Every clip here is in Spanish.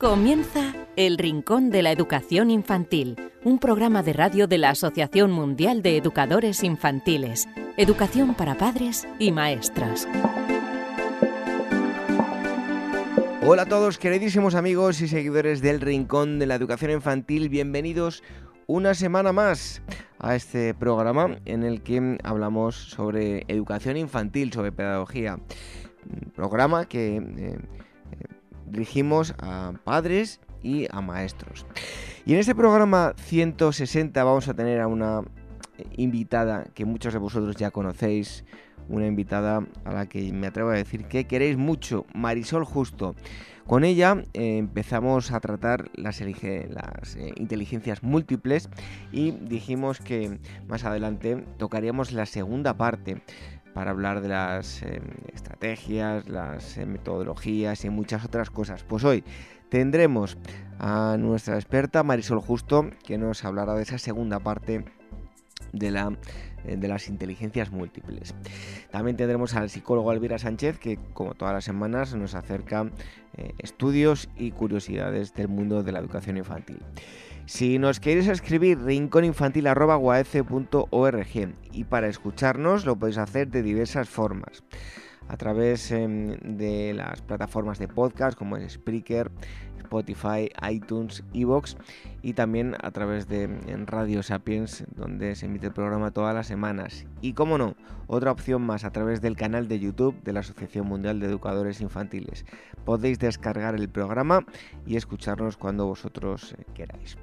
Comienza El Rincón de la Educación Infantil, un programa de radio de la Asociación Mundial de Educadores Infantiles, Educación para Padres y Maestros. Hola a todos, queridísimos amigos y seguidores del Rincón de la Educación Infantil, bienvenidos una semana más a este programa en el que hablamos sobre educación infantil, sobre pedagogía. programa que... Eh, dirigimos a padres y a maestros. Y en este programa 160 vamos a tener a una invitada que muchos de vosotros ya conocéis, una invitada a la que me atrevo a decir que queréis mucho, Marisol Justo. Con ella eh, empezamos a tratar las, eh, inteligencias múltiples y dijimos que más adelante tocaríamos la segunda parte para hablar de las em, estrategias, las em, metodologías y muchas otras cosas. Pues hoy tendremos a nuestra experta Marisol Justo que nos hablará de esa segunda parte de, la, eh, de las inteligencias múltiples. También tendremos al psicólogo Alvira Sánchez que como todas las semanas nos acerca eh, estudios y curiosidades del mundo de la educación infantil. Si nos queréis escribir, rinconinfantil.org y para escucharnos lo podéis hacer de diversas formas. A través em, de las plataformas de podcast como es Spreaker, Spotify, iTunes, Evox y también a través de Radio Sapiens, donde se emite el programa todas las semanas. Y como no, otra opción más a través del canal de YouTube de la Asociación Mundial de Educadores Infantiles. Podéis descargar el programa y escucharnos cuando vosotros eh, queráis.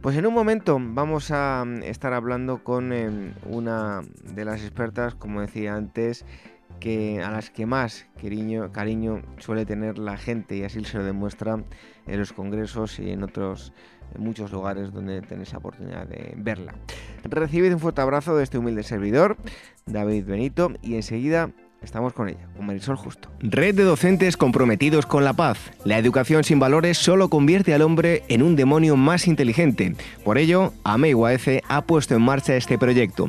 Pues en un momento vamos a mm, estar hablando con em, una de las expertas, como decía antes, que a las que más cariño, suele tener la gente y así se lo demuestra en los congresos y en otros muchos lugares donde tenéis la oportunidad de verla. Recibid un fuerte abrazo de este humilde servidor, David Benito, y enseguida Estamos con ella, con Marisol Justo. Red de docentes comprometidos con la paz. La educación sin valores solo convierte al hombre en un demonio más inteligente. Por ello, AMEIUAF ha puesto en marcha este proyecto.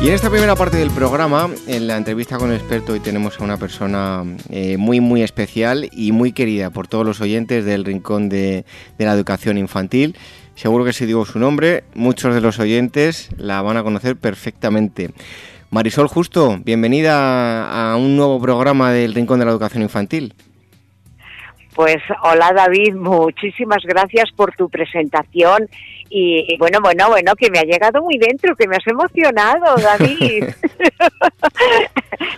Y en esta primera parte del programa, en la entrevista con el experto, hoy tenemos a una persona eh, muy, muy especial y muy querida por todos los oyentes del Rincón de, la Educación Infantil. Seguro que si digo su nombre, muchos de los oyentes la van a conocer perfectamente. Marisol Justo, bienvenida a un nuevo programa del Rincón de la Educación Infantil. Pues hola David, muchísimas gracias por tu presentación y, bueno, bueno, bueno, que me ha llegado muy dentro, que me has emocionado, David.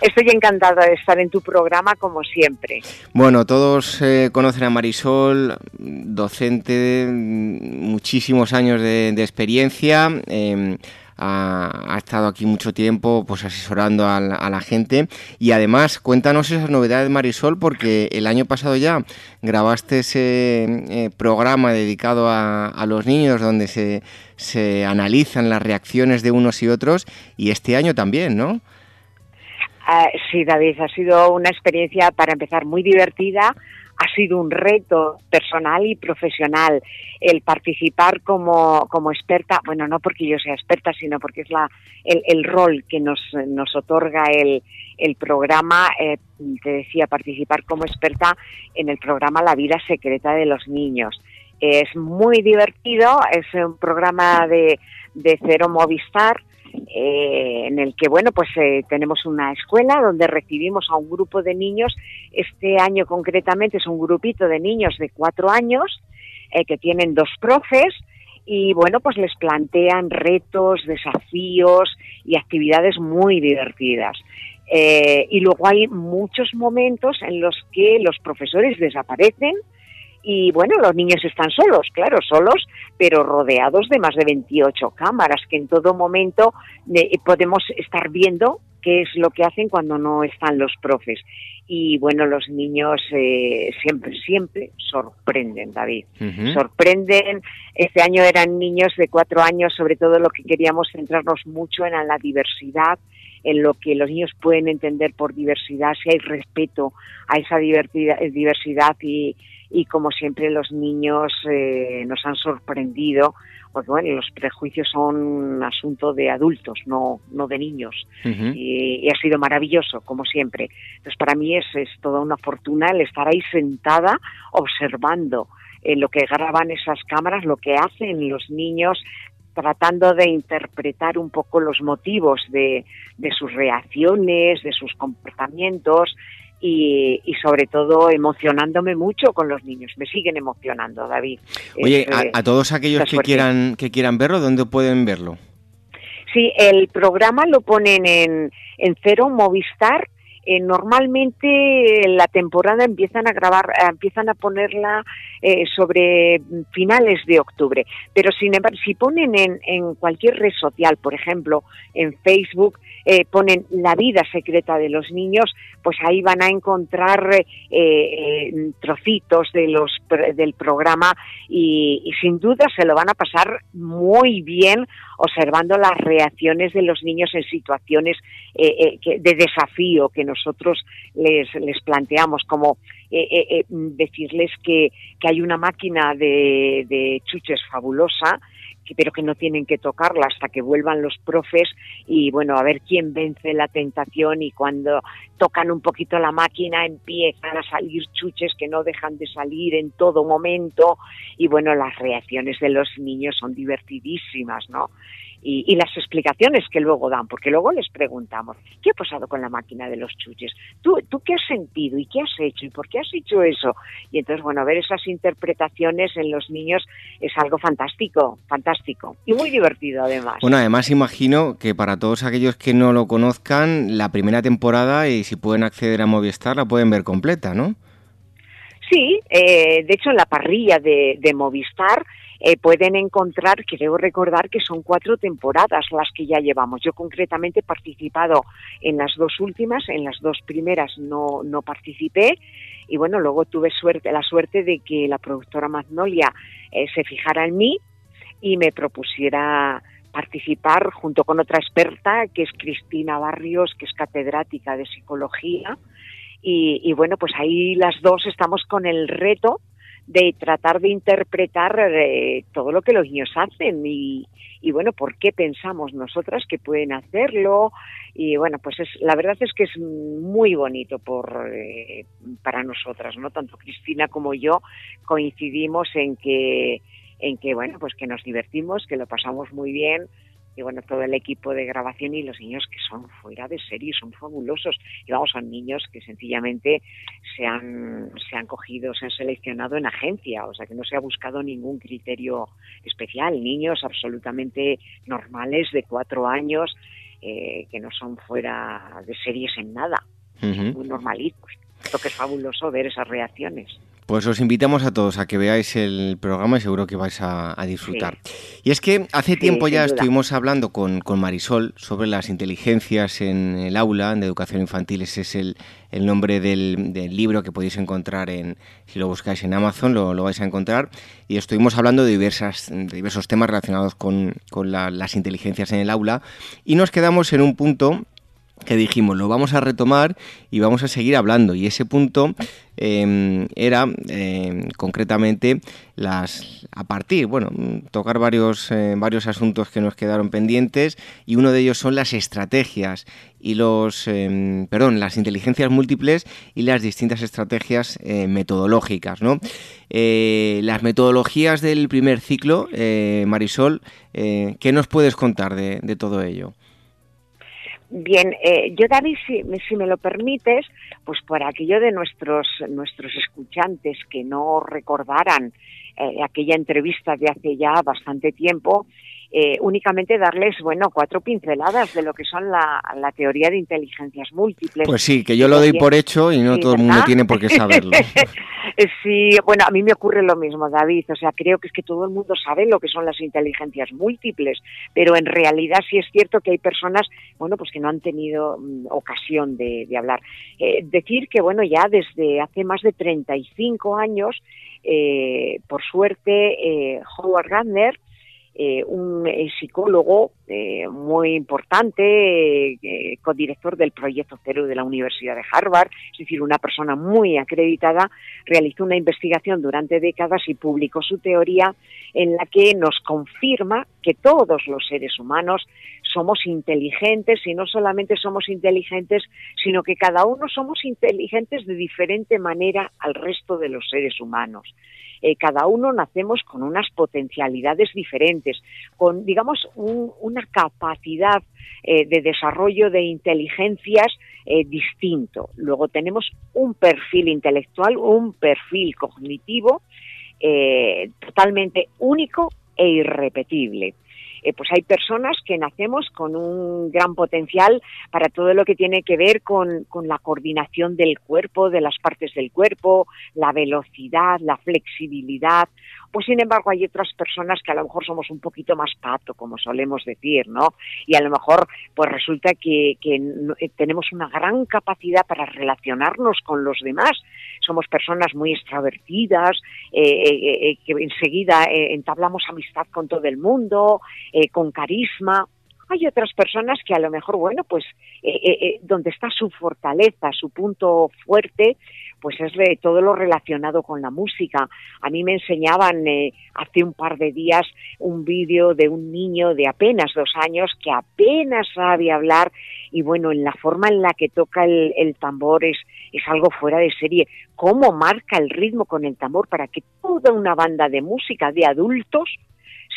Estoy encantada de estar en tu programa como siempre. Bueno, todos eh, conocen a Marisol, docente, muchísimos años de, experiencia. Em, ha, estado aquí mucho tiempo pues asesorando a la, gente y además cuéntanos esas novedades Marisol porque el año pasado ya grabaste ese eh, programa dedicado a, los niños donde se, se analizan las reacciones de unos y otros y este año también, ¿no? Ah, sí, David, ha sido una experiencia para empezar muy divertida, ha sido un reto personal y profesional el participar como, como experta, bueno, no porque yo sea experta, sino porque es la, el, rol que nos, nos otorga el, el programa, eh, te decía, participar como experta en el programa La vida secreta de los niños. Es muy divertido, es un programa de, de Cero Movistar, eh, en el que bueno pues eh, tenemos una escuela donde recibimos a un grupo de niños este año concretamente es un grupito de niños de cuatro años eh, que tienen dos profes y bueno, pues les plantean retos, desafíos y actividades muy divertidas. Eh, y luego hay muchos momentos en los que los profesores desaparecen y bueno, los niños están solos, claro, solos, pero rodeados de más de 28 cámaras que en todo momento eh, podemos estar viendo qué es lo que hacen cuando no están los profes. Y bueno, los niños eh, siempre, siempre sorprenden, David. Sorprenden. Este año eran niños de cuatro años, sobre todo lo que queríamos centrarnos mucho en la diversidad, en lo que los niños pueden entender por diversidad, si hay respeto a esa diversidad y, y como siempre los niños eh, nos han sorprendido, porque bueno, los prejuicios son un asunto de adultos, no, no de niños, y, ha sido maravilloso, como siempre. Entonces para mí es, es toda una fortuna el estar ahí sentada observando eh, lo que graban esas cámaras, lo que hacen los niños, tratando de interpretar un poco los motivos de, de sus reacciones, de sus comportamientos, y, sobre todo emocionándome mucho con los niños. Me siguen emocionando, David. Oye, a, todos aquellos que quieran, que quieran verlo, ¿dónde pueden verlo? Sí, el programa lo ponen en, en Cero Movistar. Eh, normalmente la temporada empiezan a grabar, eh, empiezan a ponerla eh, sobre finales de octubre, pero sin embargo, si ponen en, en cualquier red social, por ejemplo, en Facebook, eh, ponen la vida secreta de los niños, pues ahí van a encontrar eh, eh, trocitos de los, del programa y, sin duda se lo van a pasar muy bien observando las reacciones de los niños en situaciones de desafío que nosotros les, les planteamos, como decirles que, que, hay una máquina de, de chuches fabulosa pero que no tienen que tocarla hasta que vuelvan los profes y bueno, a ver quién vence la tentación y cuando tocan un poquito la máquina empiezan a salir chuches que no dejan de salir en todo momento y bueno, las reacciones de los niños son divertidísimas, ¿no? Y, las explicaciones que luego dan, porque luego les preguntamos, ¿qué ha pasado con la máquina de los chuches? ¿Tú, ¿Tú qué has sentido y qué has hecho y por qué has hecho eso? Y entonces, bueno, ver esas interpretaciones en los niños es algo fantástico, fantástico y muy divertido además. Bueno, además imagino que para todos aquellos que no lo conozcan, la primera temporada y si pueden acceder a Movistar la pueden ver completa, ¿no? Sí, eh, de hecho en la parrilla de, de Movistar eh, pueden encontrar, debo recordar que son cuatro temporadas las que ya llevamos. Yo concretamente he participado en las dos últimas, en las dos primeras no, no participé y bueno, luego tuve suerte, la suerte de que la productora Magnolia eh, se fijara en mí y me propusiera participar junto con otra experta que es Cristina Barrios, que es catedrática de psicología. Y, y bueno, pues ahí las dos estamos con el reto de tratar de interpretar eh, todo lo que los niños hacen y, y, bueno, por qué pensamos nosotras que pueden hacerlo y bueno, pues es la verdad es que es muy bonito por eh, para nosotras, ¿no? Tanto Cristina como yo coincidimos en que en que bueno, pues que nos divertimos, que lo pasamos muy bien y bueno, todo el equipo de grabación y los niños que son fuera de serie, son fabulosos. Y vamos, son niños que sencillamente se han, se han cogido, se han seleccionado en agencia, o sea que no se ha buscado ningún criterio especial. Niños absolutamente normales de cuatro años eh, que no son fuera de series en nada, muy normalitos. Esto que es fabuloso ver esas reacciones. Pues os invitamos a todos a que veáis el programa y seguro que vais a, disfrutar. Y es que hace tiempo ya estuvimos hablando con, Marisol sobre las inteligencias en el aula de educación infantil. Ese es el, nombre del, libro que podéis encontrar en, si lo buscáis en Amazon, lo, vais a encontrar. Y estuvimos hablando de, diversas, diversos temas relacionados con, las inteligencias en el aula. Y nos quedamos en un punto que dijimos, lo vamos a retomar y vamos a seguir hablando. Y ese punto em, era em, concretamente las a partir, bueno, tocar varios, eh, varios asuntos que nos quedaron pendientes y uno de ellos son las estrategias y los, em, perdón, las inteligencias múltiples y las distintas estrategias eh, metodológicas, ¿no? Eh, las metodologías del primer ciclo, Marisol, ¿qué nos puedes contar de todo ello? Bien, eh, yo David, si, si, me lo permites, pues por aquello de nuestros nuestros escuchantes que no recordaran eh, aquella entrevista de hace ya bastante tiempo, eh, únicamente darles, bueno, cuatro pinceladas de lo que son la, teoría de inteligencias múltiples. Pues sí, que yo lo doy por hecho y no todo el mundo tiene por qué saberlo. sí, bueno, a mí me ocurre lo mismo, David. O sea, creo que es que todo el mundo sabe lo que son las inteligencias múltiples, pero en realidad sí es cierto que hay personas, bueno, pues que no han tenido mm, ocasión de, hablar. Eh, decir que, bueno, ya desde hace más de 35 años, eh, por suerte, Howard Gardner, eh, un eh, psicólogo eh, muy importante, codirector del Proyecto Cero de la Universidad de Harvard, es decir, una persona muy acreditada, realizó una investigación durante décadas y publicó su teoría en la que nos confirma que todos los seres humanos somos inteligentes y no solamente somos inteligentes, sino que cada uno somos inteligentes de diferente manera al resto de los seres humanos. Eh, cada uno nacemos con unas potencialidades diferentes, con, digamos, una capacidad eh, de desarrollo de inteligencias eh, distinto. Luego tenemos un perfil intelectual, un perfil cognitivo totalmente único e irrepetible. Eh, pues hay personas que nacemos con un gran potencial para todo lo que tiene que ver con, con la coordinación del cuerpo, de las partes del cuerpo, la velocidad, la flexibilidad, pues sin embargo hay otras personas que a lo mejor somos un poquito más pato, como solemos decir, ¿no? Y a lo mejor pues resulta que, eh, tenemos una gran capacidad para relacionarnos con los demás. Somos personas muy extravertidas, eh, eh, que enseguida entablamos amistad con todo el mundo, con carisma. Hay otras personas que a lo mejor, bueno, pues donde está su fortaleza, su punto fuerte, pues es de todo lo relacionado con la música. A mí me enseñaban eh, hace un par de días un vídeo de un niño de apenas dos años que apenas sabe hablar y bueno, en la forma en la que toca el, el tambor es, es algo fuera de serie. Cómo marca el ritmo con el tambor para que toda una banda de música de adultos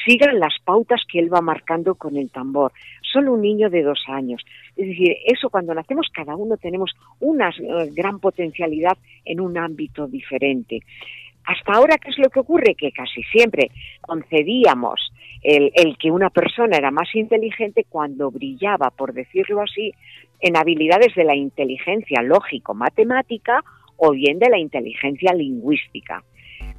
sigan las pautas que él va marcando con el tambor. Solo un niño de dos años. Es decir, eso cuando nacemos cada uno tenemos una eh, gran potencialidad en un ámbito diferente. Hasta ahora, ¿qué es lo que ocurre? Que casi siempre concedíamos el, el, que una persona era más inteligente cuando brillaba, por decirlo así, en habilidades de la inteligencia lógico-matemática o bien de la inteligencia lingüística.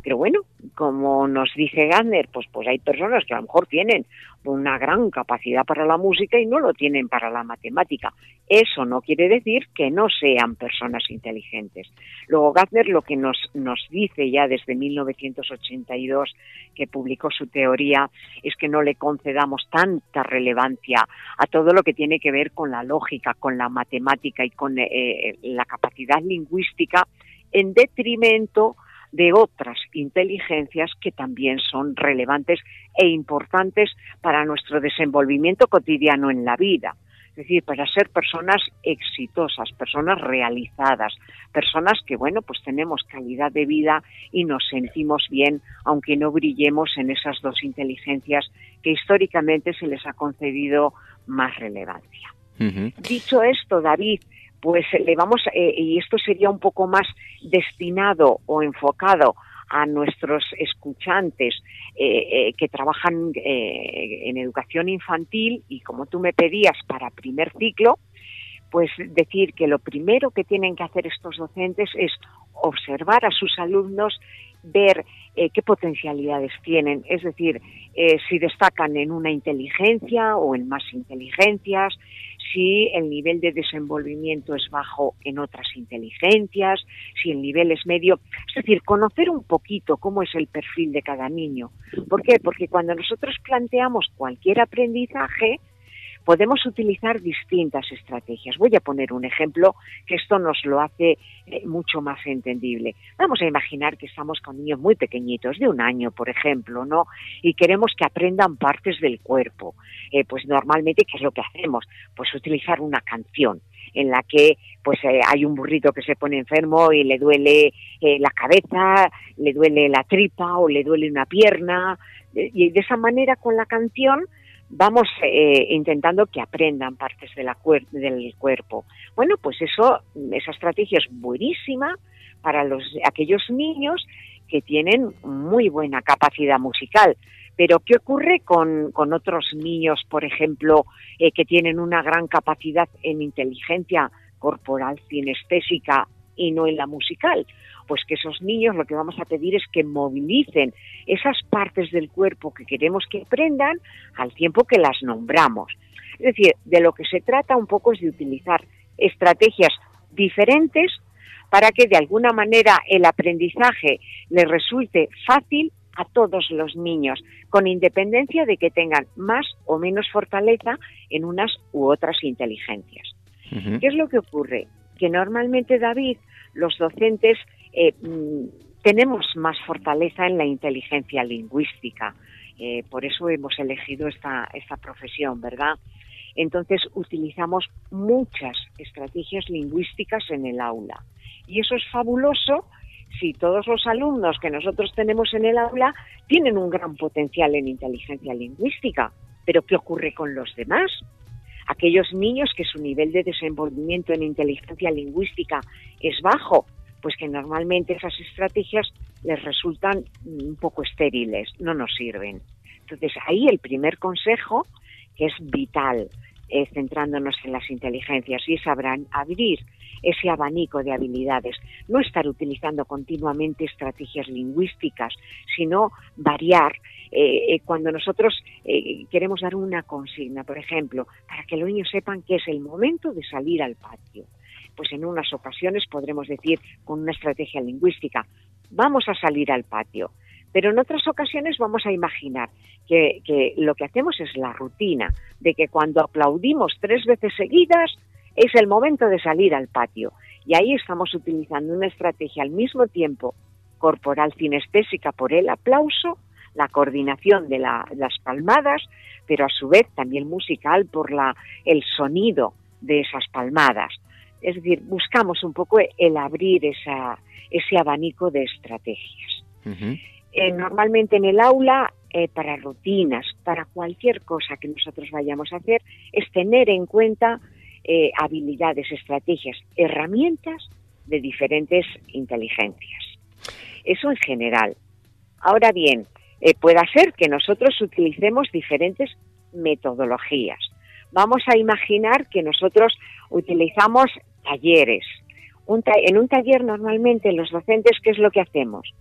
Pero bueno, como nos dice Gardner, pues, pues hay personas que a lo mejor tienen una gran capacidad para la música y no lo tienen para la matemática. Eso no quiere decir que no sean personas inteligentes. Luego Gardner lo que nos, nos dice ya desde 1982, que publicó su teoría, es que no le concedamos tanta relevancia a todo lo que tiene que ver con la lógica, con la matemática y con eh, la capacidad lingüística en detrimento de otras inteligencias que también son relevantes e importantes para nuestro desenvolvimiento cotidiano en la vida. Es decir, para ser personas exitosas, personas realizadas, personas que, bueno, pues tenemos calidad de vida y nos sentimos bien, aunque no brillemos en esas dos inteligencias que históricamente se les ha concedido más relevancia. Dicho esto, David, pues le vamos, eh, y esto sería un poco más destinado o enfocado a nuestros escuchantes eh, eh, que trabajan en educación infantil y como tú me pedías para primer ciclo, pues decir que lo primero que tienen que hacer estos docentes es observar a sus alumnos, ver qué potencialidades tienen, es decir, si destacan en una inteligencia o en más inteligencias, si el nivel de desenvolvimiento es bajo en otras inteligencias, si el nivel es medio. Es decir, conocer un poquito cómo es el perfil de cada niño. ¿Por qué? Porque cuando nosotros planteamos cualquier aprendizaje, podemos utilizar distintas estrategias. Voy a poner un ejemplo que esto nos lo hace eh, mucho más entendible. Vamos a imaginar que estamos con niños muy pequeñitos, de un año, por ejemplo, ¿no? Y queremos que aprendan partes del cuerpo. Eh, pues normalmente, ¿qué es lo que hacemos? Pues utilizar una canción en la que pues eh, hay un burrito que se pone enfermo y le duele la cabeza, le duele la tripa o le duele una pierna y de esa manera con la canción vamos eh, intentando que aprendan partes de la del cuerpo. Bueno, pues eso, esa estrategia es buenísima para los, aquellos niños que tienen muy buena capacidad musical. Pero ¿qué ocurre con, con otros niños, por ejemplo, eh, que tienen una gran capacidad en inteligencia corporal cinestésica y no en la musical? Pues que esos niños lo que vamos a pedir es que movilicen esas partes del cuerpo que queremos que aprendan al tiempo que las nombramos. Es decir, de lo que se trata un poco es de utilizar estrategias diferentes para que de alguna manera el aprendizaje les resulte fácil a todos los niños, con independencia de que tengan más o menos fortaleza en unas u otras inteligencias. ¿Qué es lo que ocurre? Que normalmente, David, los docentes eh, mm, tenemos más fortaleza en la inteligencia lingüística. Eh, por eso hemos elegido esta, esta profesión, ¿verdad? Entonces utilizamos muchas estrategias lingüísticas en el aula. Y eso es fabuloso si todos los alumnos que nosotros tenemos en el aula tienen un gran potencial en inteligencia lingüística. Pero ¿qué ocurre con los demás? Aquellos niños que su nivel de desenvolvimiento en inteligencia lingüística es bajo, pues que normalmente esas estrategias les resultan un poco estériles, no nos sirven. Entonces ahí el primer consejo, que es vital, eh, centrándonos en las inteligencias, y es abrir ese abanico de habilidades, no estar utilizando continuamente estrategias lingüísticas, sino variar. Eh, eh, cuando nosotros queremos dar una consigna, por ejemplo, para que los niños sepan que es el momento de salir al patio, pues en unas ocasiones podremos decir con una estrategia lingüística, vamos a salir al patio. Pero en otras ocasiones vamos a imaginar que, lo que hacemos es la rutina de que cuando aplaudimos tres veces seguidas es el momento de salir al patio. Y ahí estamos utilizando una estrategia al mismo tiempo corporal cinestésica por el aplauso, la coordinación de las palmadas, pero a su vez también musical por el sonido de esas palmadas. Es decir, buscamos un poco el abrir ese abanico de estrategias. Eh, normalmente en el aula, eh, para rutinas, para cualquier cosa que nosotros vayamos a hacer, es tener en cuenta eh, habilidades, estrategias, herramientas de diferentes inteligencias. Eso en general. Ahora bien, puede ser que nosotros utilicemos diferentes metodologías. Vamos a imaginar que nosotros utilizamos talleres. en un taller normalmente los docentes, ¿qué es lo que hacemos?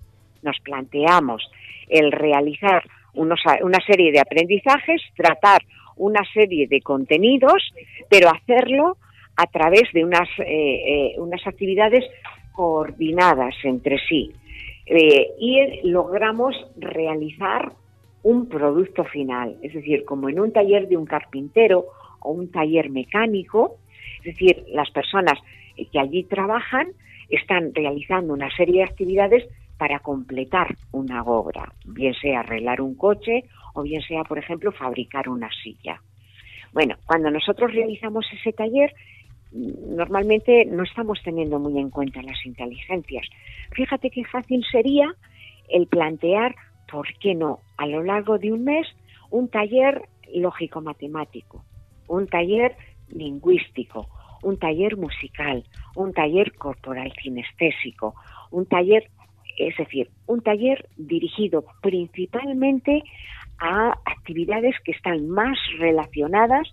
Nos planteamos el realizar una serie de aprendizajes, tratar una serie de contenidos, pero hacerlo a través de unas, eh, eh, unas actividades coordinadas entre sí. Eh, y logramos realizar un producto final, es decir, como en un taller de un carpintero o un taller mecánico, es decir, las personas que allí trabajan están realizando una serie de actividades para completar una obra, bien sea arreglar un coche o bien sea, por ejemplo, fabricar una silla. Bueno, cuando nosotros realizamos ese taller, normalmente no estamos teniendo muy en cuenta las inteligencias. Fíjate qué fácil sería el plantear, ¿por qué no?, a lo largo de un mes, un taller lógico-matemático, un taller lingüístico, un taller musical, un taller corporal kinestésico, un taller es decir, un taller dirigido principalmente a actividades que están más relacionadas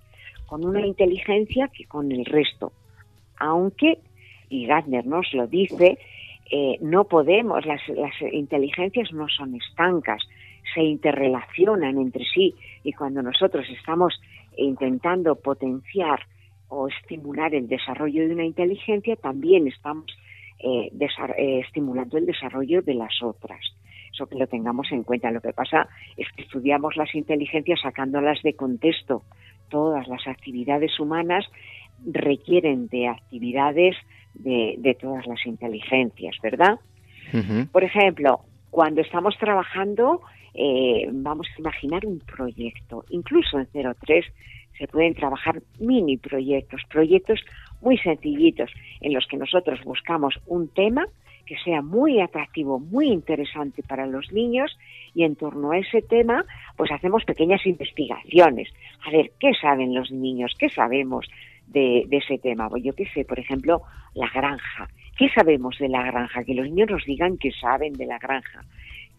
con una inteligencia que con el resto. Aunque, y Gardner nos lo dice, eh, no podemos, las, las inteligencias no son estancas, se interrelacionan entre sí y cuando nosotros estamos intentando potenciar o estimular el desarrollo de una inteligencia, también estamos eh, eh, estimulando el desarrollo de las otras. Eso que lo tengamos en cuenta. Lo que pasa es que estudiamos las inteligencias sacándolas de contexto. Todas las actividades humanas requieren de actividades de, todas las inteligencias, ¿verdad? Por ejemplo, cuando estamos trabajando, eh, vamos a imaginar un proyecto. Incluso en 03 se pueden trabajar mini proyectos, proyectos muy sencillitos en los que nosotros buscamos un tema que sea muy atractivo, muy interesante para los niños y en torno a ese tema pues hacemos pequeñas investigaciones. A ver, ¿qué saben los niños? ¿Qué sabemos de, ese tema? Pues yo qué sé, por ejemplo, la granja. ¿Qué sabemos de la granja? Que los niños nos digan qué saben de la granja.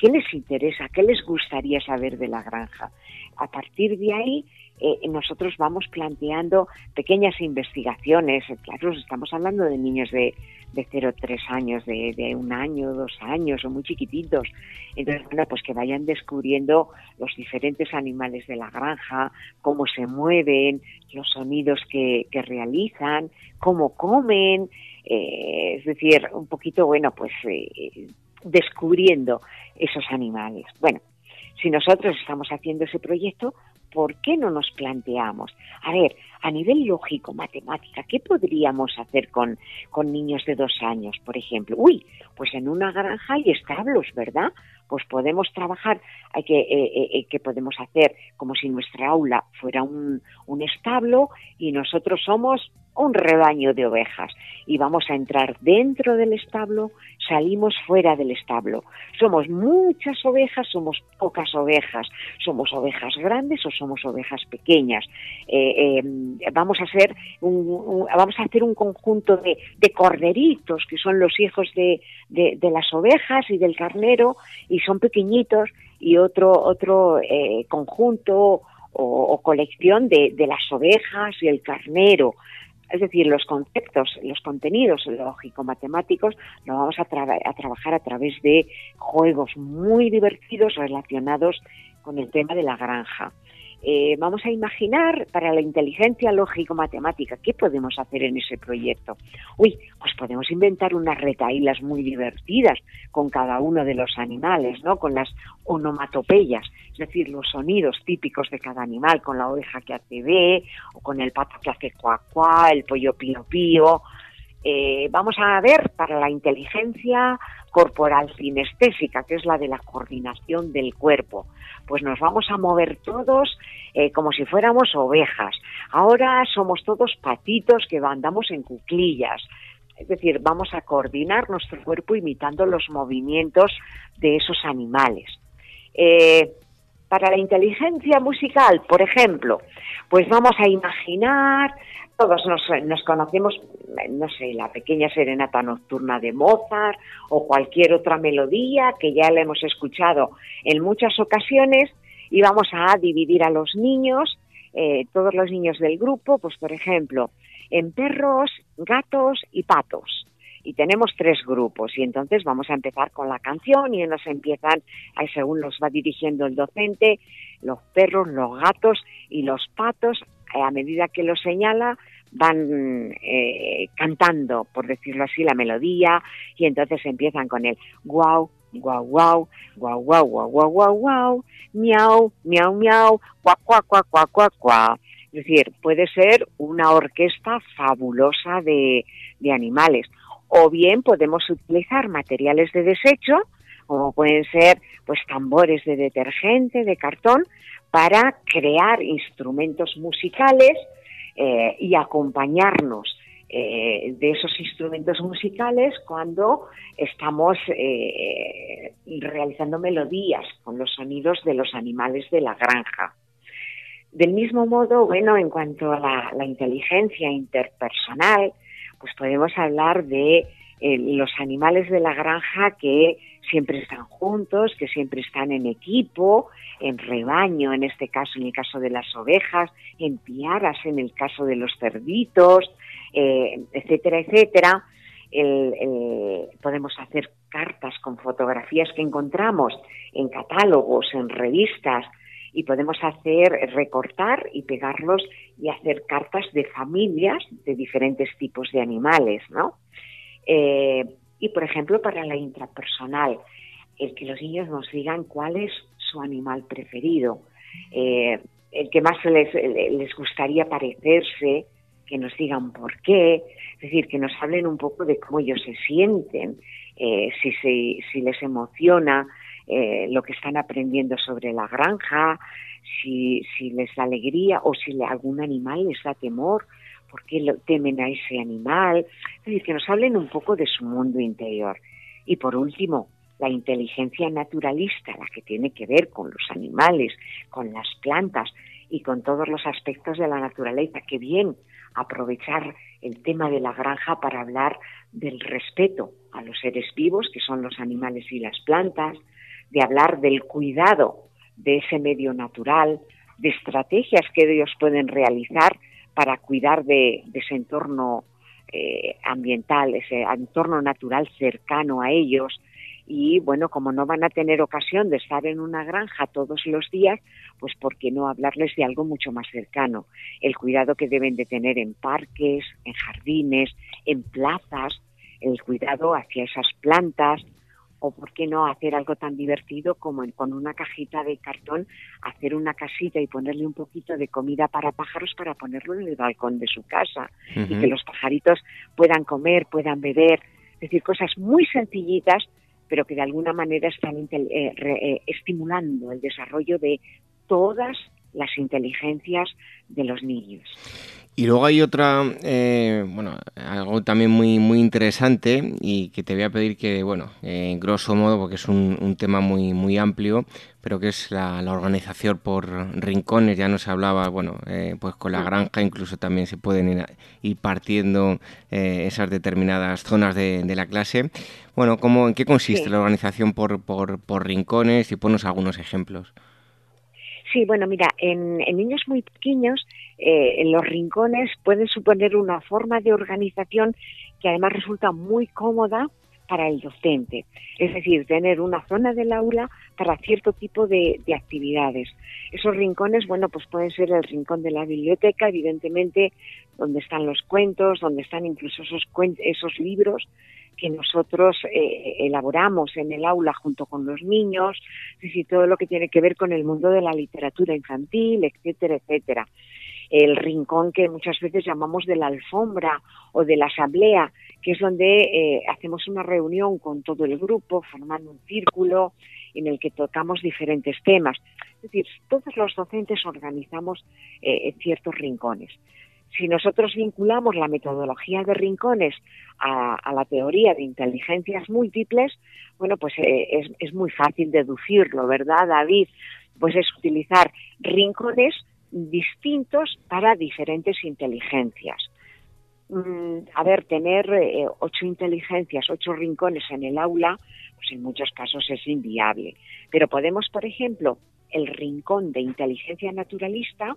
¿Qué les interesa? ¿Qué les gustaría saber de la granja? A partir de ahí, eh, nosotros vamos planteando pequeñas investigaciones. Claro, estamos hablando de niños de, de 0 3 años, de, de, un año, dos años o muy chiquititos. Entonces, bueno, pues que vayan descubriendo los diferentes animales de la granja, cómo se mueven, los sonidos que, realizan, cómo comen, eh, es decir, un poquito, bueno, pues eh, descubriendo esos animales. Bueno, si nosotros estamos haciendo ese proyecto, ¿por qué no nos planteamos? A ver, a nivel lógico, matemática, ¿qué podríamos hacer con, con niños de dos años, por ejemplo? Uy, pues en una granja hay establos, ¿verdad? Pues podemos trabajar, hay que, eh, eh, eh, que podemos hacer como si nuestra aula fuera un, un establo y nosotros somos un rebaño de ovejas y vamos a entrar dentro del establo, salimos fuera del establo. Somos muchas ovejas, somos pocas ovejas, somos ovejas grandes o somos ovejas pequeñas. Eh, eh, vamos a hacer un, vamos a hacer un conjunto de, corderitos que son los hijos de, las ovejas y del carnero y son pequeñitos y otro otro eh, conjunto o, colección de, de, las ovejas y el carnero. Es decir, los conceptos, los contenidos lógico-matemáticos lo vamos a, a trabajar a través de juegos muy divertidos relacionados con el tema de la granja. Eh, vamos a imaginar para la inteligencia lógico-matemática, ¿qué podemos hacer en ese proyecto? Uy, pues podemos inventar unas retaílas muy divertidas con cada uno de los animales, ¿no? Con las onomatopeyas, es decir, los sonidos típicos de cada animal, con la oveja que hace B, o con el pato que hace cuá cuá, el pollo pío pío. Eh, vamos a ver para la inteligencia corporal sinestésica, que es la de la coordinación del cuerpo pues nos vamos a mover todos eh, como si fuéramos ovejas. Ahora somos todos patitos que andamos en cuclillas. Es decir, vamos a coordinar nuestro cuerpo imitando los movimientos de esos animales. Eh, para la inteligencia musical, por ejemplo, pues vamos a imaginar, todos nos, nos, conocemos, no sé, la pequeña serenata nocturna de Mozart o cualquier otra melodía que ya la hemos escuchado en muchas ocasiones y vamos a dividir a los niños, eh, todos los niños del grupo, pues por ejemplo, en perros, gatos y patos y tenemos tres grupos y entonces vamos a empezar con la canción y nos empiezan, según los va dirigiendo el docente, los perros, los gatos y los patos, a medida que lo señala, van eh, cantando, por decirlo así, la melodía y entonces empiezan con el guau, guau, guau, guau, guau, guau, guau, guau, guau, miau, miau, miau, cuac, cuac, cuac, cuac, cuac, cuac. Es decir, puede ser una orquesta fabulosa de, de animales o bien podemos utilizar materiales de desecho, como pueden ser pues tambores de detergente, de cartón, para crear instrumentos musicales eh, y acompañarnos eh, de esos instrumentos musicales cuando estamos eh, realizando melodías con los sonidos de los animales de la granja. Del mismo modo, bueno, en cuanto a la inteligencia interpersonal, pues podemos hablar de eh, los animales de la granja que siempre están juntos, que siempre están en equipo, en rebaño, en este caso, en el caso de las ovejas, en piaras, en el caso de los cerditos, eh, etcétera, etcétera. podemos hacer cartas con fotografías que encontramos en catálogos, en revistas, y podemos hacer, recortar y pegarlos y hacer cartas de familias de diferentes tipos de animales, ¿no? Eh, y, por ejemplo, para la intrapersonal, el que los niños nos digan cuál es su animal preferido, eh, el que más les, les gustaría parecerse, que nos digan por qué, es decir, que nos hablen un poco de cómo ellos se sienten, eh, si, si les emociona eh, lo que están aprendiendo sobre la granja, si, les da alegría o si algún animal les da temor, por qué temen a ese animal. Es decir, que nos hablen un poco de su mundo interior. Y por último, la inteligencia naturalista, la que tiene que ver con los animales, con las plantas y con todos los aspectos de la naturaleza. Que bien aprovechar el tema de la granja para hablar del respeto a los seres vivos, que son los animales y las plantas, de hablar del cuidado de ese medio natural, de estrategias que ellos pueden realizar para cuidar de, ese entorno eh, ambiental, ese entorno natural cercano a ellos. Y bueno, como no van a tener ocasión de estar en una granja todos los días, pues ¿por qué no hablarles de algo mucho más cercano? El cuidado que deben de tener en parques, en jardines, en plazas, el cuidado hacia esas plantas, o por qué no hacer algo tan divertido como con una cajita de cartón hacer una casita y ponerle un poquito de comida para pájaros para ponerlo en el balcón de su casa. Y que los pajaritos puedan comer, puedan beber, es decir, cosas muy sencillitas pero que de alguna manera están eh, eh, estimulando el desarrollo de todas las inteligencias de los niños. Y luego hay otra, eh, bueno, algo también muy muy interesante y que te voy a pedir que, bueno, en grosso modo, porque es un, tema muy muy amplio, pero que es la, organización por rincones. Ya nos hablaba, bueno, eh, pues con la mm. granja incluso también se pueden ir, partiendo eh, esas determinadas zonas de, la clase. Bueno, ¿cómo, ¿en qué consiste la organización por, por, por rincones? Y ponos algunos ejemplos. Sí, bueno, mira, en, niños muy pequeños, eh, los rincones pueden suponer una forma de organización que además resulta muy cómoda para el docente. Es decir, tener una zona del aula para cierto tipo de, actividades. Esos rincones, bueno, pues pueden ser el rincón de la biblioteca, evidentemente, donde están los cuentos, donde están incluso esos, esos libros que nosotros eh, elaboramos en el aula junto con los niños, es decir, todo lo que tiene que ver con el mundo de la literatura infantil, etcétera, etcétera. El rincón que muchas veces llamamos de la alfombra o de la asamblea, que es donde eh, hacemos una reunión con todo el grupo, formando un círculo en el que tocamos diferentes temas. Es decir, todos los docentes organizamos eh, ciertos rincones si nosotros vinculamos la metodología de rincones a, la teoría de inteligencias múltiples, bueno, pues eh, es, muy fácil deducirlo, ¿verdad, David? Pues es utilizar rincones distintos para diferentes inteligencias. Mm, a ver, tener eh, ocho inteligencias, ocho rincones en el aula, pues en muchos casos es inviable. Pero podemos, por ejemplo, el rincón de inteligencia naturalista,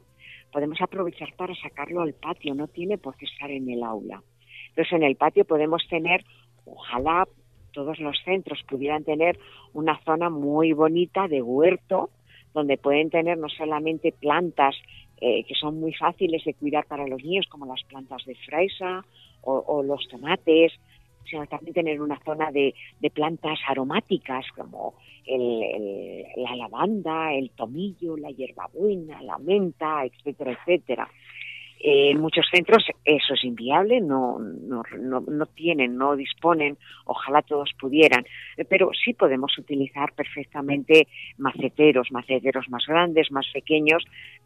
podemos aprovechar para sacarlo al patio, no tiene por qué estar en el aula. Entonces, en el patio podemos tener, ojalá todos los centros pudieran tener una zona muy bonita de huerto, donde pueden tener no solamente plantas eh, que son muy fáciles de cuidar para los niños, como las plantas de fresa o, los tomates, sino también tener una zona de, de plantas aromáticas como la lavanda, el tomillo, la hierbabuena, la menta, etcétera, etcétera. En muchos centros eso es inviable, no, no, no, tienen, no disponen, ojalá todos pudieran, pero sí podemos utilizar perfectamente maceteros, maceteros más grandes, más pequeños,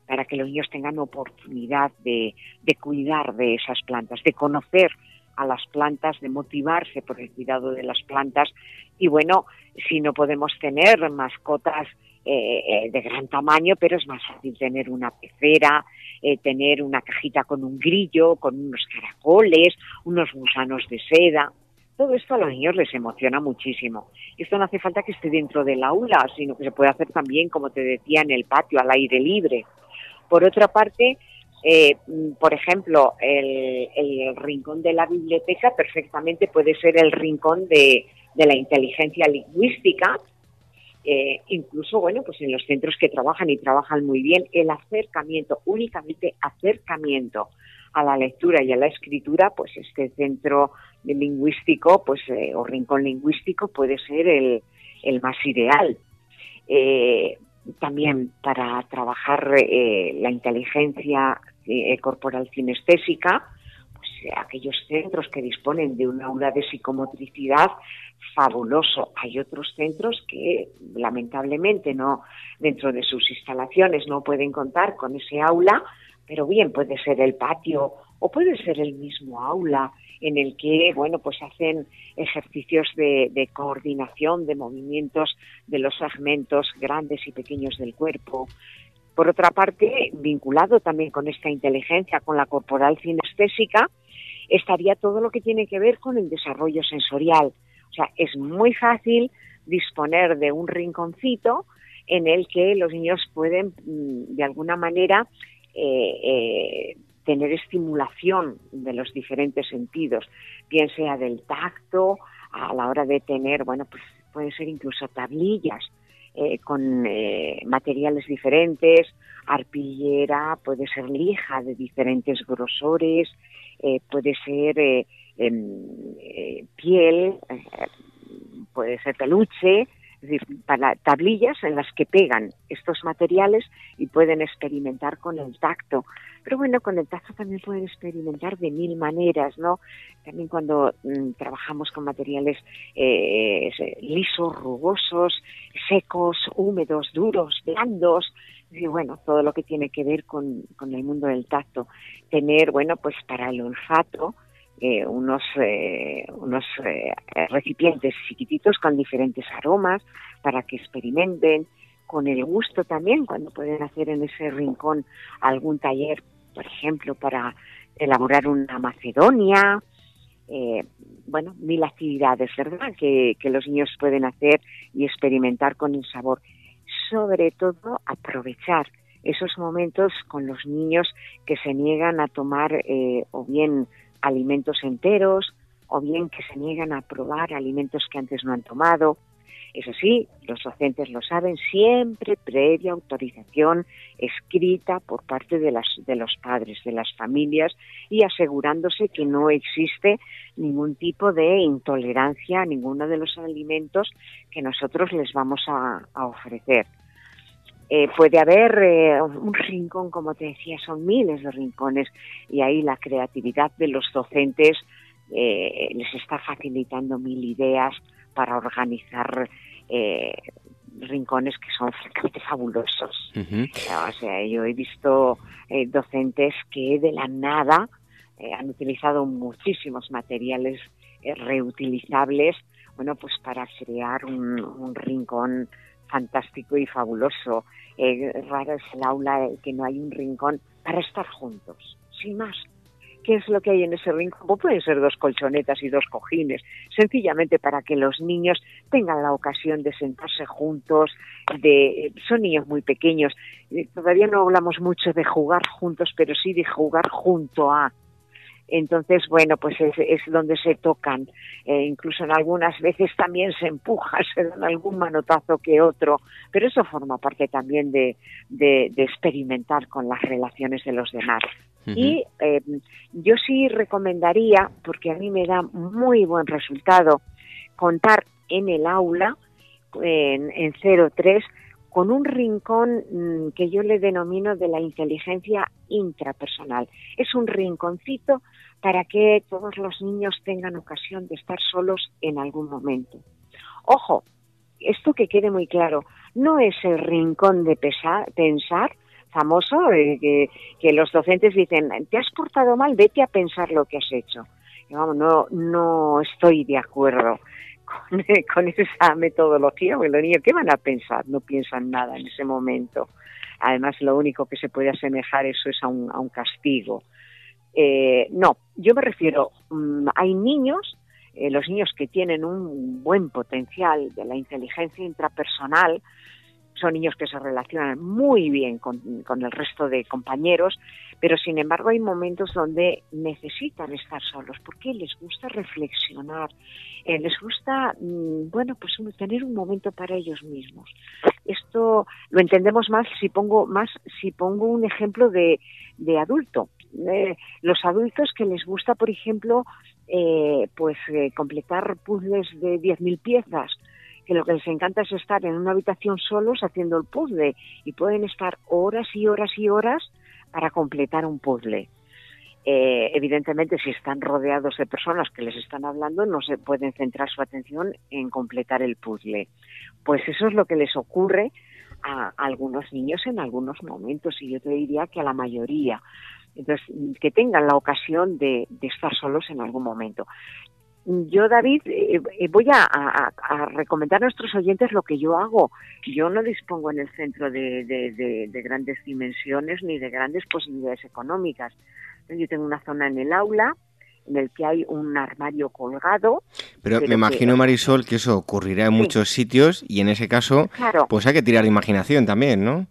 para que los niños tengan oportunidad de, de cuidar de esas plantas, de conocer a las plantas, de motivarse por el cuidado de las plantas. Y bueno, si no podemos tener mascotas eh, eh, de gran tamaño, pero es más fácil tener una pecera, eh, tener una cajita con un grillo, con unos caracoles, unos gusanos de seda. Todo esto a los niños les emociona muchísimo. Esto no hace falta que esté dentro del aula, sino que se puede hacer también, como te decía, en el patio, al aire libre. Por otra parte, eh, por ejemplo, el, rincón de la biblioteca perfectamente puede ser el rincón de, la inteligencia lingüística. Eh, incluso, bueno, pues en los centros que trabajan y trabajan muy bien, el acercamiento, únicamente acercamiento a la lectura y a la escritura, pues este centro lingüístico, pues eh, o rincón lingüístico puede ser el, más ideal. también para trabajar la inteligencia eh, corporal cinestésica, eh, aquellos centros que disponen de un aula de psicomotricidad fabuloso. Hay otros centros que lamentablemente no dentro de sus instalaciones no pueden contar con ese aula, pero bien puede ser el patio o puede ser el mismo aula en el que, bueno, pues hacen ejercicios de, coordinación de movimientos de los segmentos grandes y pequeños del cuerpo. Por otra parte, vinculado también con esta inteligencia, con la corporal cinestésica, estaría todo lo que tiene que ver con el desarrollo sensorial. O sea, es muy fácil disponer de un rinconcito en el que los niños pueden, mm, de alguna manera, eh, eh, tener estimulación de los diferentes sentidos, bien sea del tacto, a la hora de tener, bueno, pues puede ser incluso tablillas eh, con materiales diferentes, arpillera, puede ser lija de diferentes grosores, puede ser em, piel, puede ser peluche, para tablillas en las que pegan estos materiales y pueden experimentar con el tacto. Pero bueno, con el tacto también pueden experimentar de mil maneras, ¿no? También cuando mm, trabajamos con materiales eh, lisos, rugosos, secos, húmedos, duros, blandos, y bueno, todo lo que tiene que ver con, con el mundo del tacto. Tener, bueno, pues para el olfato, eh, unos, eh, unos eh, recipientes chiquititos con diferentes aromas para que experimenten, con el gusto también, cuando pueden hacer en ese rincón algún taller, por ejemplo, para elaborar una macedonia, bueno, mil actividades, ¿verdad?, que, que los niños pueden hacer y experimentar con el sabor. Sobre todo, aprovechar esos momentos con los niños que se niegan a tomar o bien alimentos enteros o bien que se niegan a probar alimentos que antes no han tomado. Eso sí, los docentes lo saben, siempre previa autorización escrita por parte de, las, de los padres, de las familias y asegurándose que no existe ningún tipo de intolerancia a ninguno de los alimentos que nosotros les vamos a ofrecer. Eh, puede haber eh, un rincón, como te decía, son miles de rincones y ahí la creatividad de los docentes eh, les está facilitando mil ideas para organizar rincones que son francamente fabulosos. O sea, yo he visto docentes que de la nada han utilizado muchísimos materiales reutilizables, bueno, pues para crear un, un rincón fantástico y fabuloso. Eh, raro es el aula que no hay un rincón para estar juntos, sin más. ¿Qué es lo que hay en ese rincón? Pues pueden ser dos colchonetas y dos cojines, sencillamente para que los niños tengan la ocasión de sentarse juntos, de son niños muy pequeños, eh, todavía no hablamos mucho de jugar juntos, pero sí de jugar junto a, entonces, bueno, pues es, donde se tocan. Eh, incluso en algunas veces también se empuja, se dan algún manotazo que otro, pero eso forma parte también de, experimentar con las relaciones de los demás. Y eh, yo sí recomendaría, porque a mí me da muy buen resultado, contar en el aula, en, en 03, con un rincón mm, que yo le denomino de la inteligencia intrapersonal. Es un rinconcito para que todos los niños tengan ocasión de estar solos en algún momento. Ojo, esto que quede muy claro, no es el rincón de pensar famoso eh, que, los docentes dicen, te has portado mal, vete a pensar lo que has hecho. no, no estoy de acuerdo con, esa metodología, porque los niños, ¿qué van a pensar? No piensan nada en ese momento. Además, lo único que se puede asemejar eso es a un, a un castigo. Eh, no, yo me refiero, mm, hay niños, eh, los niños que tienen un buen potencial de la inteligencia intrapersonal, son niños que se relacionan muy bien con, el resto de compañeros, pero sin embargo hay momentos donde necesitan estar solos porque les gusta reflexionar, eh, les gusta, mm, bueno, pues tener un momento para ellos mismos. Esto lo entendemos más si pongo más si pongo un ejemplo de, de adulto. Eh, los adultos que les gusta, por ejemplo, eh, pues completar puzzles de 10.000 piezas que lo que les encanta es estar en una habitación solos haciendo el puzzle y pueden estar horas y horas y horas para completar un puzzle. Eh, evidentemente, si están rodeados de personas que les están hablando, no se pueden centrar su atención en completar el puzzle. Pues eso es lo que les ocurre a, algunos niños en algunos momentos y yo te diría que a la mayoría. Entonces, que tengan la ocasión de, estar solos en algún momento. Yo, David, eh, voy a, recomendar a nuestros oyentes lo que yo hago. Yo no dispongo en el centro de, grandes dimensiones ni de grandes posibilidades económicas. Yo tengo una zona en el aula en el que hay un armario colgado. Pero, me imagino, Marisol, que eso ocurrirá en muchos sitios y en ese caso, pues hay que tirar de imaginación también, ¿no?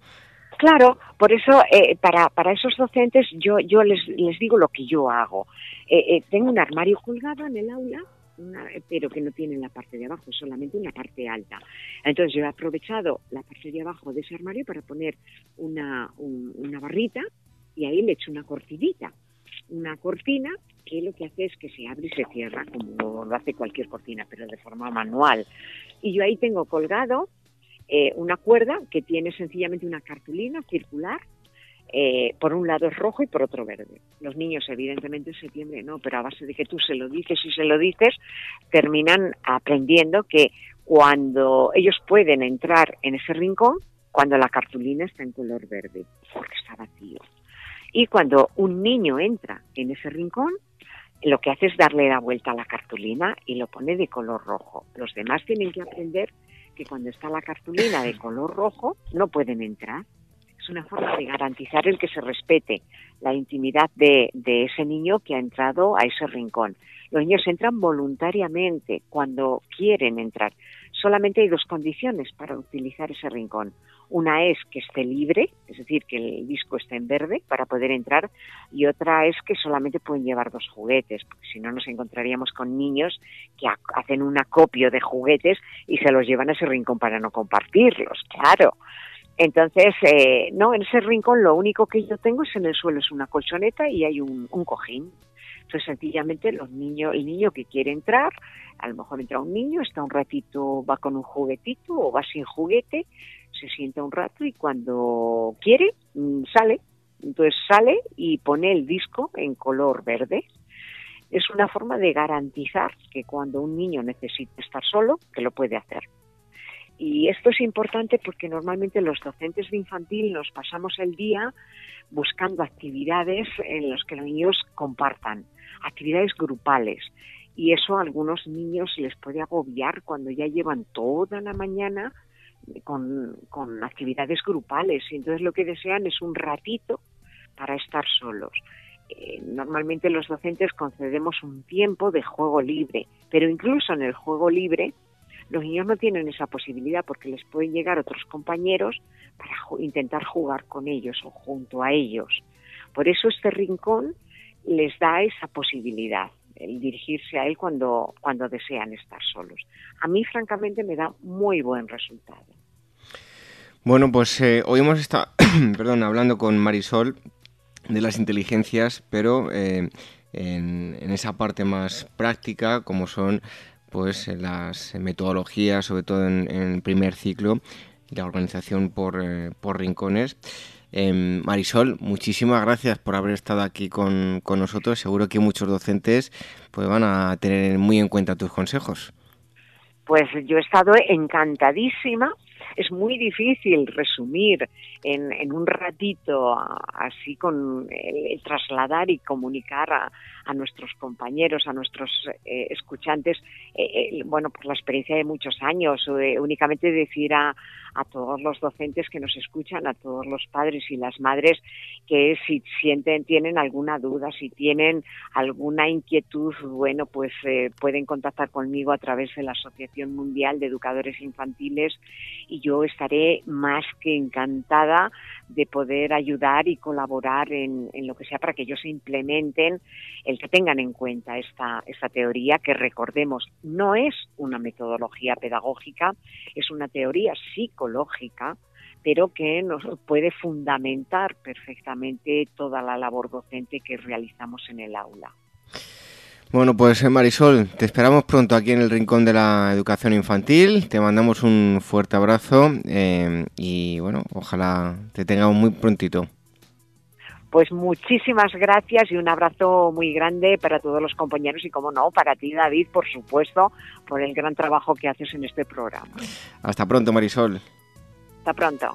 Claro, por eso eh, para, para esos docentes yo, yo les, les digo lo que yo hago. Eh, eh, tengo un armario colgado en el aula, pero que no tiene la parte de abajo, solamente una parte alta. Entonces yo he aprovechado la parte de abajo de ese armario para poner una, una barrita y ahí le echo una cortinita. Una cortina que lo que hace es que se abre y se cierra, como lo hace cualquier cortina, pero de forma manual. Y yo ahí tengo colgado eh, una cuerda que tiene sencillamente una cartulina circular. Eh, por un lado es rojo y por otro verde. Los niños, evidentemente, en septiembre no, pero a base de que tú se lo dices y se lo dices, terminan aprendiendo que cuando ellos pueden entrar en ese rincón, cuando la cartulina está en color verde, porque está vacío. Y cuando un niño entra en ese rincón, lo que hace es darle la vuelta a la cartulina y lo pone de color rojo. Los demás tienen que aprender que cuando está la cartulina de color rojo no pueden entrar. Es una forma de garantizar el que se respete la intimidad de, de ese niño que ha entrado a ese rincón. Los niños entran voluntariamente cuando quieren entrar. Solamente hay dos condiciones para utilizar ese rincón. Una es que esté libre, es decir, que el disco esté en verde para poder entrar, y otra es que solamente pueden llevar dos juguetes, porque si no nos encontraríamos con niños que hacen un acopio de juguetes y se los llevan a ese rincón para no compartirlos, claro. Entonces, eh, no, en ese rincón lo único que yo tengo es en el suelo es una colchoneta y hay un, un cojín. Entonces, sencillamente, los niños, el niño que quiere entrar, a lo mejor entra un niño, está un ratito, va con un juguetito o va sin juguete, se sienta un rato y cuando quiere mm, sale. Entonces sale y pone el disco en color verde. Es una forma de garantizar que cuando un niño necesita estar solo, que lo puede hacer. Y esto es importante porque normalmente los docentes de infantil nos pasamos el día buscando actividades en las que los niños compartan, actividades grupales. Y eso a algunos niños les puede agobiar cuando ya llevan toda la mañana con, actividades grupales y entonces lo que desean es un ratito para estar solos. Eh, normalmente los docentes concedemos un tiempo de juego libre, pero incluso en el juego libre los niños no tienen esa posibilidad porque les pueden llegar otros compañeros para intentar jugar con ellos o junto a ellos. Por eso este rincón les da esa posibilidad, el dirigirse a él cuando, cuando desean estar solos. A mí, francamente, me da muy buen resultado. Bueno, pues eh, hoy hemos estado perdón, hablando con Marisol de las inteligencias, pero eh, en, esa parte más práctica, como son pues las metodologías, sobre todo en, primer ciclo, la organización por, eh, por rincones. Em, Marisol, muchísimas gracias por haber estado aquí con, con, nosotros. Seguro que muchos docentes pues, van a tener muy en cuenta tus consejos. Pues yo he estado encantadísima es muy difícil resumir en, en un ratito así con el, trasladar y comunicar a, a, nuestros compañeros, a nuestros eh, escuchantes, eh, bueno, por la experiencia de muchos años, eh, únicamente decir a, a todos los docentes que nos escuchan, a todos los padres y las madres, que si sienten, tienen alguna duda, si tienen alguna inquietud, bueno, pues eh, pueden contactar conmigo a través de la Asociación Mundial de Educadores Infantiles y yo estaré más que encantada de poder ayudar y colaborar en, en lo que sea para que ellos implementen el que tengan en cuenta esta, esta teoría que recordemos no es una metodología pedagógica, es una teoría psicológica pero que nos puede fundamentar perfectamente toda la labor docente que realizamos en el aula. Bueno, pues eh, Marisol, te esperamos pronto aquí en el Rincón de la Educación Infantil. Te mandamos un fuerte abrazo eh, y bueno, ojalá te tengamos muy prontito. Pues muchísimas gracias y un abrazo muy grande para todos los compañeros y, como no, para ti, David, por supuesto, por el gran trabajo que haces en este programa. Hasta pronto, Marisol. Hasta pronto.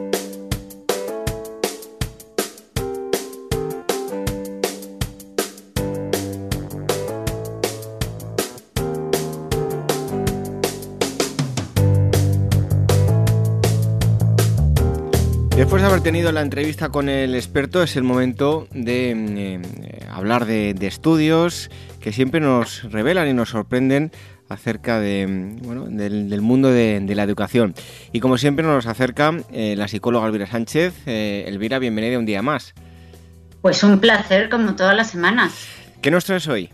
Después de haber tenido la entrevista con el experto, es el momento de mm, eh, hablar de, estudios que siempre nos revelan y nos sorprenden acerca de, mm, bueno, del, mundo de, la educación. Y como siempre nos acerca eh, la psicóloga Elvira Sánchez. Eh, Elvira, bienvenida un día más. Pues un placer, como todas las semanas. ¿Qué nos traes hoy?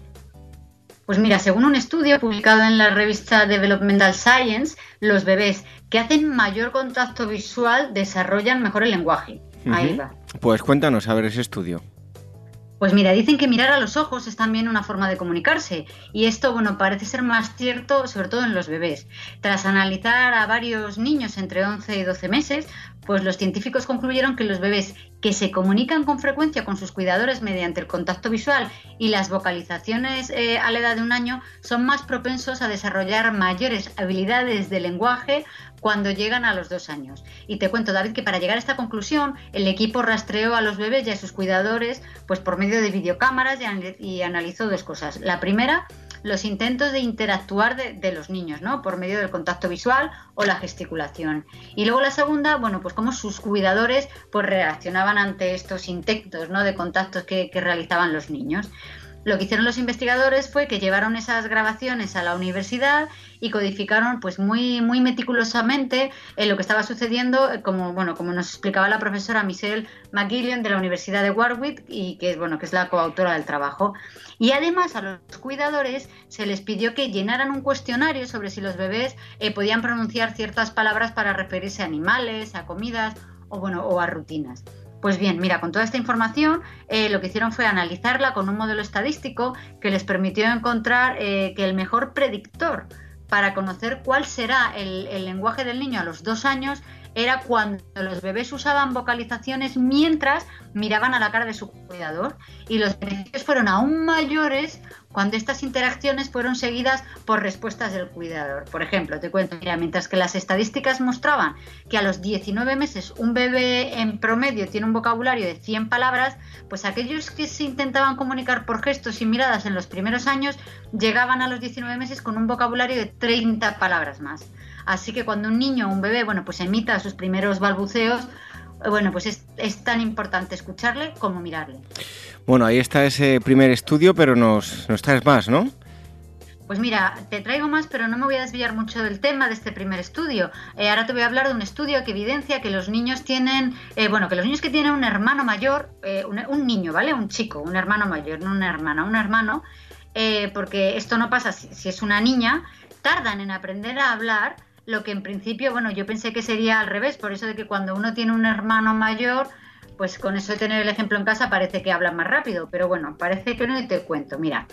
Pues mira, según un estudio publicado en la revista Developmental Science, los bebés que hacen mayor contacto visual desarrollan mejor el lenguaje. Ahí va. Pues cuéntanos a ver ese estudio. Pues mira, dicen que mirar a los ojos es también una forma de comunicarse y esto, bueno, parece ser más cierto sobre todo en los bebés. Tras analizar a varios niños entre 11 y 12 meses, pues los científicos concluyeron que los bebés que se comunican con frecuencia con sus cuidadores mediante el contacto visual y las vocalizaciones eh, a la edad de un año son más propensos a desarrollar mayores habilidades de lenguaje cuando llegan a los dos años. Y te cuento, David, que para llegar a esta conclusión, el equipo rastreó a los bebés y a sus cuidadores pues por medio de videocámaras y analizó dos cosas. La primera, los intentos de interactuar de, los niños, ¿no? Por medio del contacto visual o la gesticulación. Y luego la segunda, bueno, pues cómo sus cuidadores pues reaccionaban ante estos intentos, ¿no? De contactos que, que realizaban los niños. Lo que hicieron los investigadores fue que llevaron esas grabaciones a la universidad y codificaron pues muy muy meticulosamente eh, lo que estaba sucediendo eh, como bueno como nos explicaba la profesora Michelle McGillian de la Universidad de Warwick y que es bueno que es la coautora del trabajo. Y además a los cuidadores se les pidió que llenaran un cuestionario sobre si los bebés eh, podían pronunciar ciertas palabras para referirse a animales a comidas o bueno o a rutinas pues bien, mira, con toda esta información eh, lo que hicieron fue analizarla con un modelo estadístico que les permitió encontrar eh, que el mejor predictor para conocer cuál será el, lenguaje del niño a los dos años era cuando los bebés usaban vocalizaciones mientras miraban a la cara de su cuidador. Y los beneficios fueron aún mayores cuando estas interacciones fueron seguidas por respuestas del cuidador. Por ejemplo, te cuento, mira, mientras que las estadísticas mostraban que a los 19 meses un bebé en promedio tiene un vocabulario de 100 palabras, pues aquellos que se intentaban comunicar por gestos y miradas en los primeros años llegaban a los 19 meses con un vocabulario de 30 palabras más. Así que cuando un niño o un bebé, bueno, pues emita sus primeros balbuceos, bueno, pues es, es tan importante escucharle como mirarle. Bueno, ahí está ese primer estudio, pero nos, traes más, ¿no? Pues mira, te traigo más, pero no me voy a desviar mucho del tema de este primer estudio. Eh, ahora te voy a hablar de un estudio que evidencia que los niños tienen, eh, bueno, que los niños que tienen un hermano mayor, eh, un, niño, ¿vale? Un chico, un hermano mayor, no una hermana, un hermano, porque esto no pasa si, si, es una niña, tardan en aprender a hablar, lo que en principio, bueno, yo pensé que sería al revés, por eso de que cuando uno tiene un hermano mayor, pues con eso de tener el ejemplo en casa parece que hablan más rápido, pero bueno, parece que no te cuento. Mira,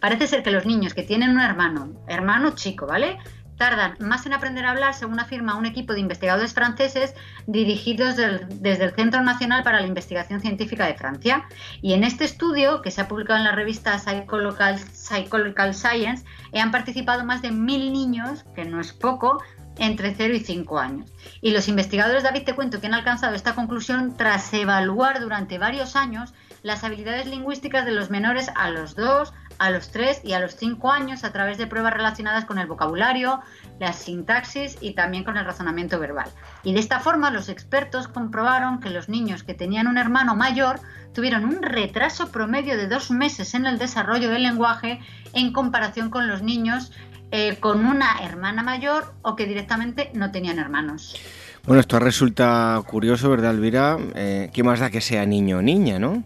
parece ser que los niños que tienen un hermano, hermano chico, ¿vale? Tardan más en aprender a hablar, según afirma un equipo de investigadores franceses dirigidos desde el Centro Nacional para la Investigación Científica de Francia. Y en este estudio, que se ha publicado en la revista Psychological, Psychological Science, han participado más de mil niños, que no es poco, entre 0 y 5 años. Y los investigadores, David, te cuento que han alcanzado esta conclusión tras evaluar durante varios años las habilidades lingüísticas de los menores a los 2, a los 3 y a los 5 años a través de pruebas relacionadas con el vocabulario, la sintaxis y también con el razonamiento verbal. Y de esta forma los expertos comprobaron que los niños que tenían un hermano mayor tuvieron un retraso promedio de dos meses en el desarrollo del lenguaje en comparación con los niños eh, con una hermana mayor o que directamente no tenían hermanos. Bueno, esto resulta curioso, ¿verdad, Elvira? Eh, ¿Qué más da que sea niño o niña, no?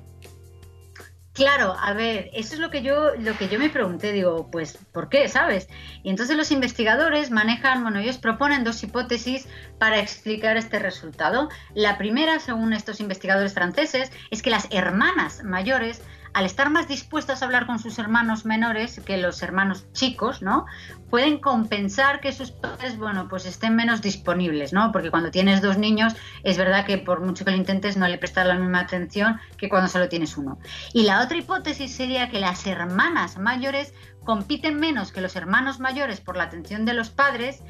Claro, a ver, eso es lo que yo lo que yo me pregunté, digo, pues ¿por qué, sabes? Y entonces los investigadores manejan, bueno, ellos proponen dos hipótesis para explicar este resultado. La primera, según estos investigadores franceses, es que las hermanas mayores al estar más dispuestos a hablar con sus hermanos menores que los hermanos chicos, ¿no? Pueden compensar que sus padres, bueno, pues estén menos disponibles, ¿no? Porque cuando tienes dos niños, es verdad que por mucho que lo intentes, no le prestas la misma atención que cuando solo tienes uno. Y la otra hipótesis sería que las hermanas mayores compiten menos que los hermanos mayores por la atención de los padres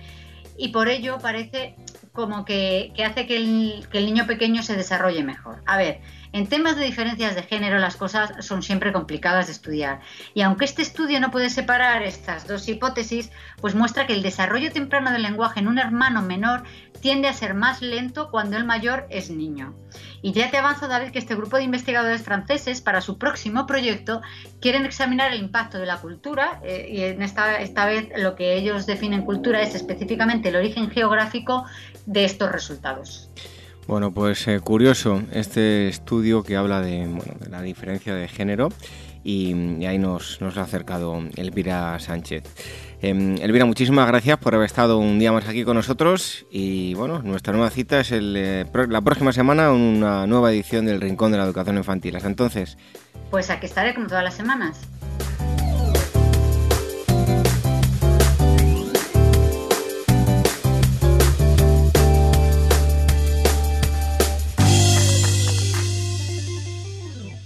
y por ello parece como que, hace que el, que el niño pequeño se desarrolle mejor. A ver, en temas de diferencias de género las cosas son siempre complicadas de estudiar y aunque este estudio no puede separar estas dos hipótesis, pues muestra que el desarrollo temprano del lenguaje en un hermano menor tiende a ser más lento cuando el mayor es niño. Y ya te avanzo, David, que este grupo de investigadores franceses para su próximo proyecto quieren examinar el impacto de la cultura eh, y en esta, esta vez lo que ellos definen cultura es específicamente el origen geográfico de estos resultados. Bueno, pues eh, curioso este estudio que habla de, la diferencia de género y, ahí nos, nos, ha acercado Elvira Sánchez. Em, Elvira, muchísimas gracias por haber estado un día más aquí con nosotros y bueno, nuestra nueva cita es eh, la próxima semana una nueva edición del Rincón de la Educación Infantil. Entonces. Pues aquí estaré como todas las semanas.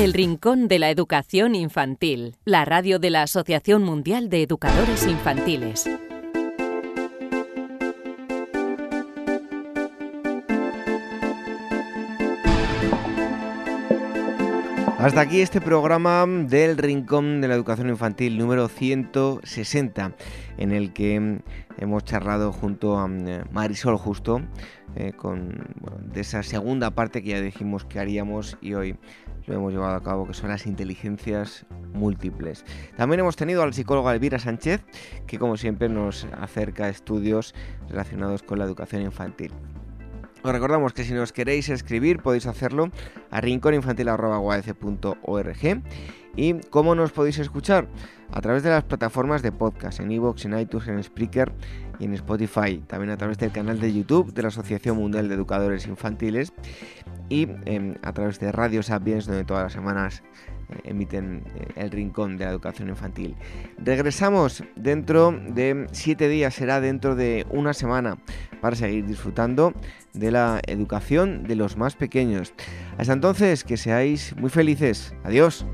El Rincón de la Educación Infantil, la radio de la Asociación Mundial de Educadores Infantiles. Hasta aquí este programa del Rincón de la Educación Infantil número 160, en el que hemos charlado junto a mm, Marisol Justo eh, con de esa segunda parte que ya dijimos que haríamos y hoy lo hemos llevado a cabo, que son las inteligencias múltiples. También hemos tenido al psicólogo Elvira Sánchez, que como siempre nos acerca estudios relacionados con la educación infantil. Os recordamos que si nos queréis escribir podéis hacerlo a rinconinfantil.org y cómo nos podéis escuchar a través de las plataformas de podcast en iVoox, en iTunes, en Spreaker y en Spotify, también a través del canal de YouTube de la Asociación Mundial de Educadores Infantiles y em, a través de Radio Sapiens donde todas las semanas eh, emiten eh, el rincón de la educación infantil. Regresamos dentro de siete días, será dentro de una semana, para seguir disfrutando de la educación de los más pequeños. Hasta entonces, que seáis muy felices. Adiós.